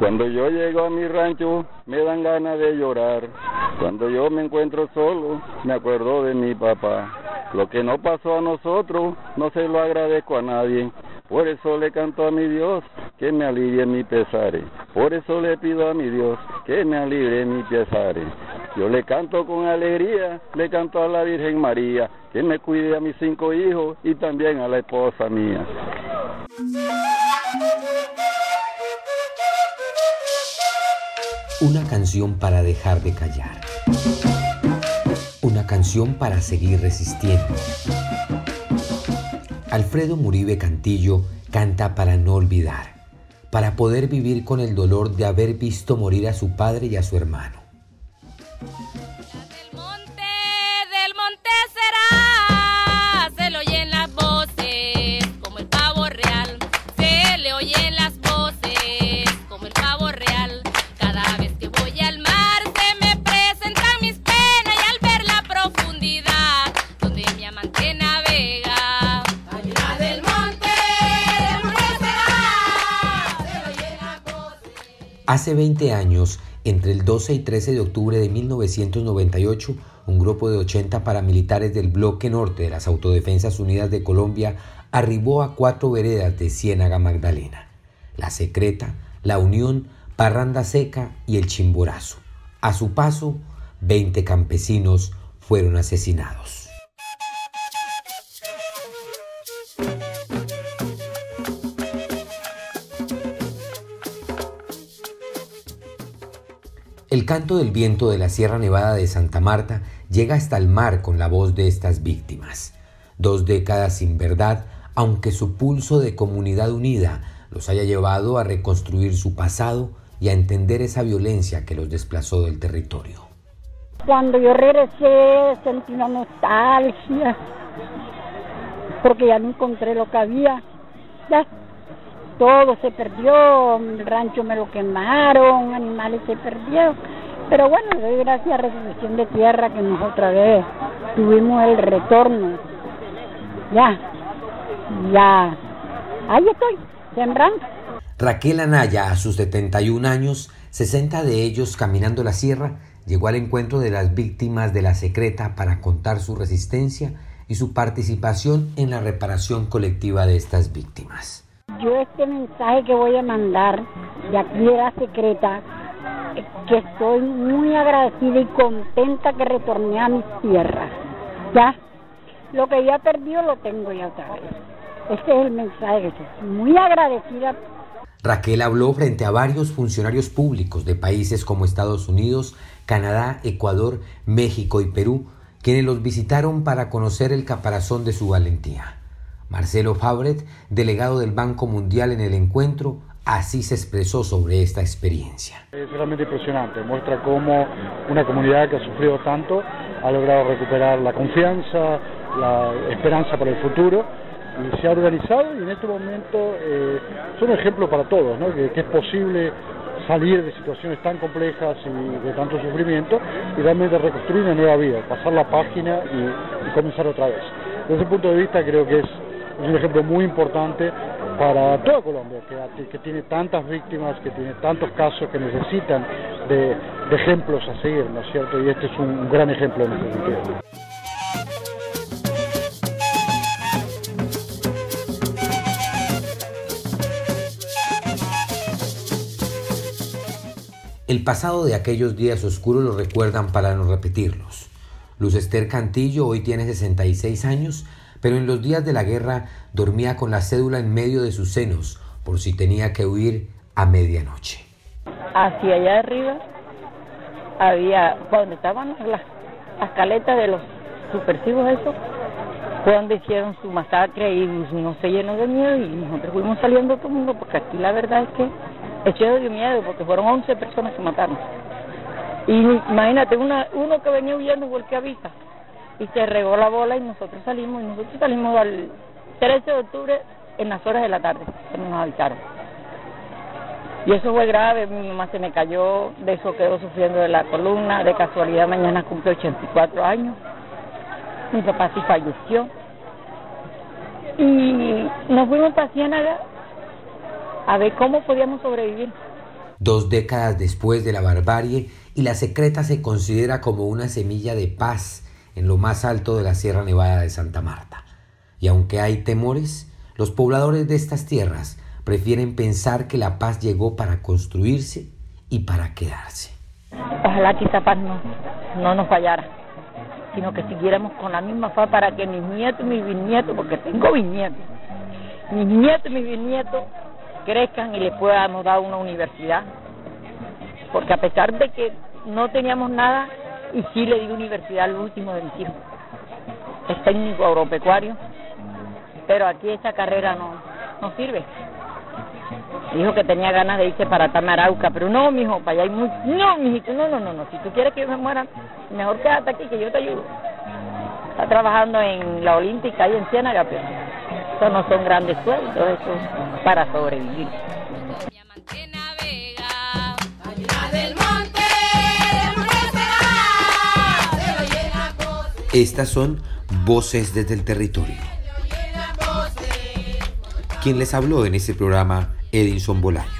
Cuando yo llego a mi rancho me dan ganas de llorar. Cuando yo me encuentro solo me acuerdo de mi papá. Lo que no pasó a nosotros no se lo agradezco a nadie. Por eso le canto a mi Dios que me alivie mi pesares. Por eso le pido a mi Dios que me alivie mi pesares. Yo le canto con alegría, le canto a la Virgen María, que me cuide a mis cinco hijos y también a la esposa mía. Una canción para dejar de callar. Una canción para seguir resistiendo. Alfredo Muribe Cantillo canta para no olvidar, para poder vivir con el dolor de haber visto morir a su padre y a su hermano Hace 20 años, entre el 12 y 13 de octubre de 1998, un grupo de 80 paramilitares del Bloque Norte de las Autodefensas Unidas de Colombia arribó a cuatro veredas de Ciénaga Magdalena, La Secreta, La Unión, Parranda Seca y El Chimborazo. A su paso, 20 campesinos fueron asesinados. Canto del viento de la Sierra Nevada de Santa Marta llega hasta el mar con la voz de estas víctimas. Dos décadas sin verdad, aunque su pulso de comunidad unida los haya llevado a reconstruir su pasado y a entender esa violencia que los desplazó del territorio. Cuando yo regresé sentí una nostalgia, porque ya no encontré lo que había. Todo se perdió, el rancho me lo quemaron, animales se perdieron. Pero bueno, doy gracias a Resolución de Tierra que nos otra vez tuvimos el retorno. Ya, ya, ahí estoy, sembrando. Raquel Anaya, a sus 71 años, 60 de ellos caminando la sierra, llegó al encuentro de las víctimas de la secreta para contar su resistencia y su participación en la reparación colectiva de estas víctimas yo este mensaje que voy a mandar de aquí de la secreta, que estoy muy agradecida y contenta que retorné a mis tierras. Ya, lo que ya perdido lo tengo ya otra vez. Este es el mensaje que estoy muy agradecida. Raquel habló frente a varios funcionarios públicos de países como Estados Unidos, Canadá, Ecuador, México y Perú, quienes los visitaron para conocer el caparazón de su valentía. Marcelo Fabret, delegado del Banco Mundial en el encuentro, así se expresó sobre esta experiencia. Es realmente impresionante, muestra cómo una comunidad que ha sufrido tanto ha logrado recuperar la confianza, la esperanza para el futuro y se ha organizado y en este momento eh, son un ejemplo para todos, ¿no? que, es posible salir de situaciones tan complejas y de tanto sufrimiento y realmente reconstruir una nueva vida, pasar la página y, comenzar otra vez. Desde ese punto de vista creo que es es un ejemplo muy importante para toda Colombia, que, tiene tantas víctimas, que tiene tantos casos que necesitan de, ejemplos a seguir, ¿no es cierto? Y este es un, gran ejemplo en ese sentido. El pasado de aquellos días oscuros lo recuerdan para no repetirlos. Luz Cantillo hoy tiene 66 años pero en los días de la guerra dormía con la cédula en medio de sus senos por si tenía que huir a medianoche. Hacia allá arriba había, cuando estaban las, las caletas de los supersivos esos, fue donde hicieron su masacre y no se llenó de miedo y nosotros fuimos saliendo todo el mundo porque aquí la verdad es que echó de miedo porque fueron 11 personas que mataron. Y imagínate, uno que venía huyendo igual que avisa y se regó la bola y nosotros salimos, y nosotros salimos al 13 de octubre en las horas de la tarde, cuando nos avisaron. Y eso fue grave, mi mamá se me cayó, de eso quedó sufriendo de la columna, de casualidad mañana cumple 84 años, mi papá sí falleció. Y nos fuimos para Ciénaga a ver cómo podíamos sobrevivir. dos décadas después de la barbarie, y la secreta se considera como una semilla de paz en lo más alto de la Sierra Nevada de Santa Marta. Y aunque hay temores, los pobladores de estas tierras prefieren pensar que la paz llegó para construirse y para quedarse. Ojalá que esa paz no, no nos fallara, sino que siguiéramos con la misma paz para que mis nietos y mis bisnietos, porque tengo bisnietos, mis nietos y mis bisnietos crezcan y les podamos dar una universidad. Porque a pesar de que no teníamos nada, y sí le di universidad al último de mis hijos. Es técnico agropecuario, pero aquí esa carrera no, no sirve. Dijo que tenía ganas de irse para Tamarauca, pero no, mijo, para allá hay mucho. No, mijito, no, no, no, no. Si tú quieres que yo me muera, mejor quédate aquí que yo te ayudo. Está trabajando en la Olímpica y en Ciénaga, pero eso no son grandes sueldos, eso es para sobrevivir. Estas son Voces desde el Territorio. Quien les habló en este programa, Edinson Bolaños.